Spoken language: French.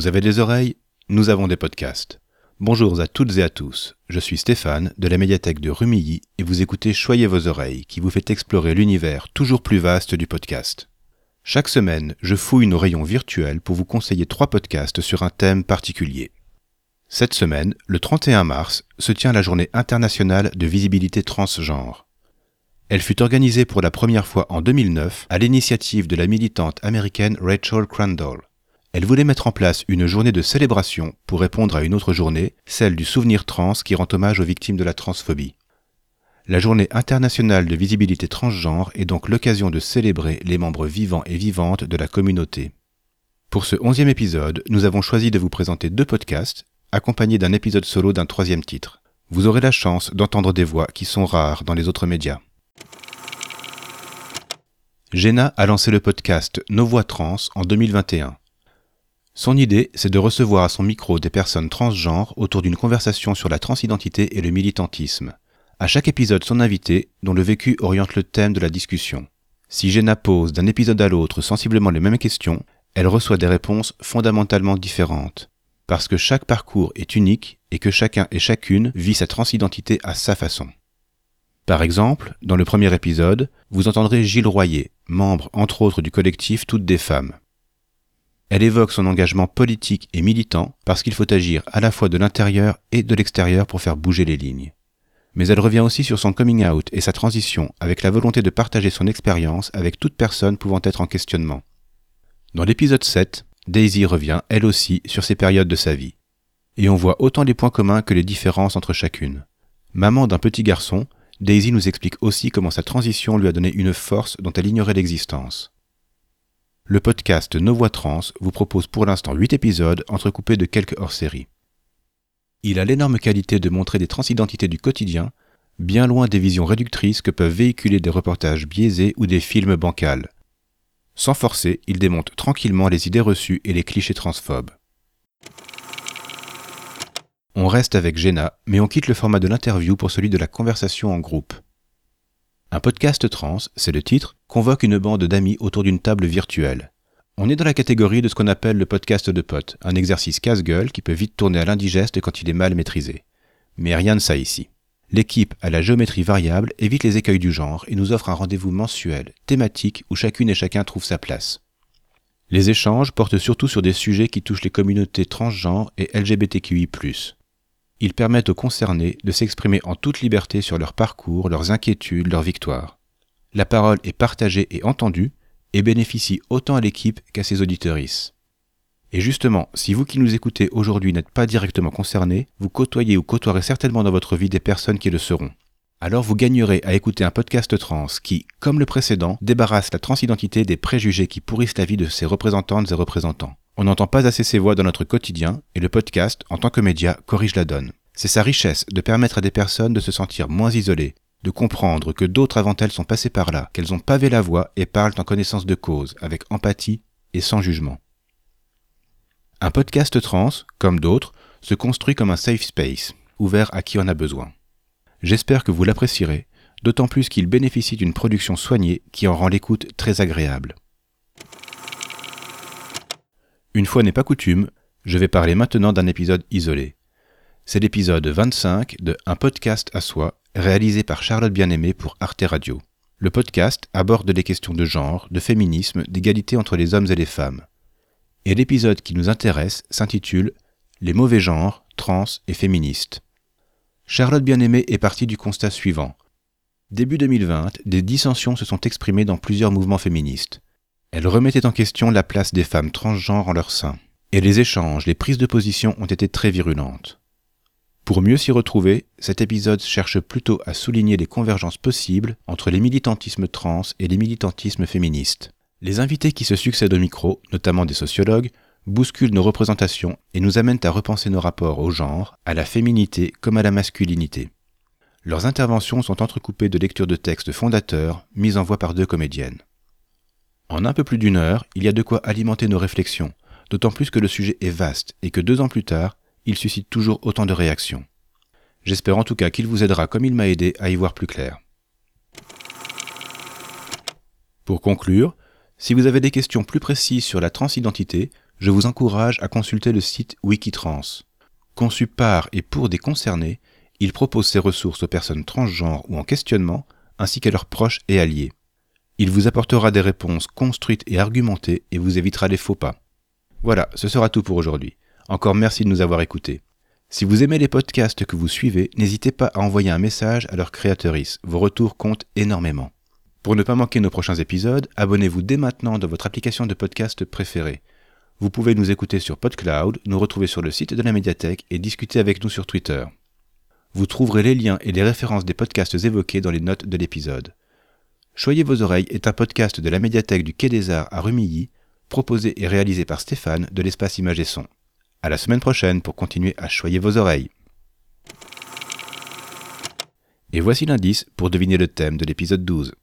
Vous avez des oreilles Nous avons des podcasts. Bonjour à toutes et à tous, je suis Stéphane de la médiathèque de Rumilly et vous écoutez Choyez vos oreilles qui vous fait explorer l'univers toujours plus vaste du podcast. Chaque semaine, je fouille nos rayons virtuels pour vous conseiller trois podcasts sur un thème particulier. Cette semaine, le 31 mars, se tient la journée internationale de visibilité transgenre. Elle fut organisée pour la première fois en 2009 à l'initiative de la militante américaine Rachel Crandall. Elle voulait mettre en place une journée de célébration pour répondre à une autre journée, celle du souvenir trans qui rend hommage aux victimes de la transphobie. La journée internationale de visibilité transgenre est donc l'occasion de célébrer les membres vivants et vivantes de la communauté. Pour ce onzième épisode, nous avons choisi de vous présenter deux podcasts, accompagnés d'un épisode solo d'un troisième titre. Vous aurez la chance d'entendre des voix qui sont rares dans les autres médias. Jenna a lancé le podcast Nos voix trans en 2021. Son idée, c'est de recevoir à son micro des personnes transgenres autour d'une conversation sur la transidentité et le militantisme. À chaque épisode, son invité, dont le vécu oriente le thème de la discussion. Si Jenna pose d'un épisode à l'autre sensiblement les mêmes questions, elle reçoit des réponses fondamentalement différentes. Parce que chaque parcours est unique et que chacun et chacune vit sa transidentité à sa façon. Par exemple, dans le premier épisode, vous entendrez Gilles Royer, membre entre autres du collectif Toutes des femmes. Elle évoque son engagement politique et militant parce qu'il faut agir à la fois de l'intérieur et de l'extérieur pour faire bouger les lignes. Mais elle revient aussi sur son coming out et sa transition avec la volonté de partager son expérience avec toute personne pouvant être en questionnement. Dans l'épisode 7, Daisy revient, elle aussi, sur ces périodes de sa vie. Et on voit autant les points communs que les différences entre chacune. Maman d'un petit garçon, Daisy nous explique aussi comment sa transition lui a donné une force dont elle ignorait l'existence. Le podcast Nos Voix Trans vous propose pour l'instant 8 épisodes entrecoupés de quelques hors-séries. Il a l'énorme qualité de montrer des transidentités du quotidien, bien loin des visions réductrices que peuvent véhiculer des reportages biaisés ou des films bancals. Sans forcer, il démonte tranquillement les idées reçues et les clichés transphobes. On reste avec Jenna, mais on quitte le format de l'interview pour celui de la conversation en groupe. Un podcast trans, c'est le titre, convoque une bande d'amis autour d'une table virtuelle. On est dans la catégorie de ce qu'on appelle le podcast de potes, un exercice casse-gueule qui peut vite tourner à l'indigeste quand il est mal maîtrisé. Mais rien de ça ici. L'équipe à la géométrie variable évite les écueils du genre et nous offre un rendez-vous mensuel, thématique, où chacune et chacun trouve sa place. Les échanges portent surtout sur des sujets qui touchent les communautés transgenres et LGBTQI+. Ils permettent aux concernés de s'exprimer en toute liberté sur leur parcours, leurs inquiétudes, leurs victoires. La parole est partagée et entendue et bénéficie autant à l'équipe qu'à ses auditorices. Et justement, si vous qui nous écoutez aujourd'hui n'êtes pas directement concernés, vous côtoyez ou côtoierez certainement dans votre vie des personnes qui le seront. Alors vous gagnerez à écouter un podcast trans qui, comme le précédent, débarrasse la transidentité des préjugés qui pourrissent la vie de ses représentantes et représentants. On n'entend pas assez ces voix dans notre quotidien, et le podcast, en tant que média, corrige la donne. C'est sa richesse de permettre à des personnes de se sentir moins isolées, de comprendre que d'autres avant elles sont passées par là, qu'elles ont pavé la voie et parlent en connaissance de cause, avec empathie et sans jugement. Un podcast trans, comme d'autres, se construit comme un safe space, ouvert à qui en a besoin. J'espère que vous l'apprécierez, d'autant plus qu'il bénéficie d'une production soignée qui en rend l'écoute très agréable. Une fois n'est pas coutume, je vais parler maintenant d'un épisode isolé. C'est l'épisode 25 de Un podcast à soi, réalisé par Charlotte Bien-Aimée pour Arte Radio. Le podcast aborde les questions de genre, de féminisme, d'égalité entre les hommes et les femmes. Et l'épisode qui nous intéresse s'intitule Les mauvais genres, trans et féministes. Charlotte Bien-Aimée est partie du constat suivant. Début 2020, des dissensions se sont exprimées dans plusieurs mouvements féministes. Elle remettait en question la place des femmes transgenres en leur sein. Et les échanges, les prises de position ont été très virulentes. Pour mieux s'y retrouver, cet épisode cherche plutôt à souligner les convergences possibles entre les militantismes trans et les militantismes féministes. Les invités qui se succèdent au micro, notamment des sociologues, bousculent nos représentations et nous amènent à repenser nos rapports au genre, à la féminité comme à la masculinité. Leurs interventions sont entrecoupées de lectures de textes fondateurs mises en voix par deux comédiennes. En un peu plus d'une heure, il y a de quoi alimenter nos réflexions, d'autant plus que le sujet est vaste et que deux ans plus tard, il suscite toujours autant de réactions. J'espère en tout cas qu'il vous aidera comme il m'a aidé à y voir plus clair. Pour conclure, si vous avez des questions plus précises sur la transidentité, je vous encourage à consulter le site Wikitrans. Conçu par et pour des concernés, il propose ses ressources aux personnes transgenres ou en questionnement, ainsi qu'à leurs proches et alliés. Il vous apportera des réponses construites et argumentées et vous évitera les faux pas. Voilà, ce sera tout pour aujourd'hui. Encore merci de nous avoir écoutés. Si vous aimez les podcasts que vous suivez, n'hésitez pas à envoyer un message à leur créatrice. Vos retours comptent énormément. Pour ne pas manquer nos prochains épisodes, abonnez-vous dès maintenant dans votre application de podcast préférée. Vous pouvez nous écouter sur PodCloud, nous retrouver sur le site de la médiathèque et discuter avec nous sur Twitter. Vous trouverez les liens et les références des podcasts évoqués dans les notes de l'épisode. Choyez vos oreilles est un podcast de la médiathèque du Quai des Arts à Rumilly, proposé et réalisé par Stéphane de l'espace Image et Son. À la semaine prochaine pour continuer à choyer vos oreilles. Et voici l'indice pour deviner le thème de l'épisode 12.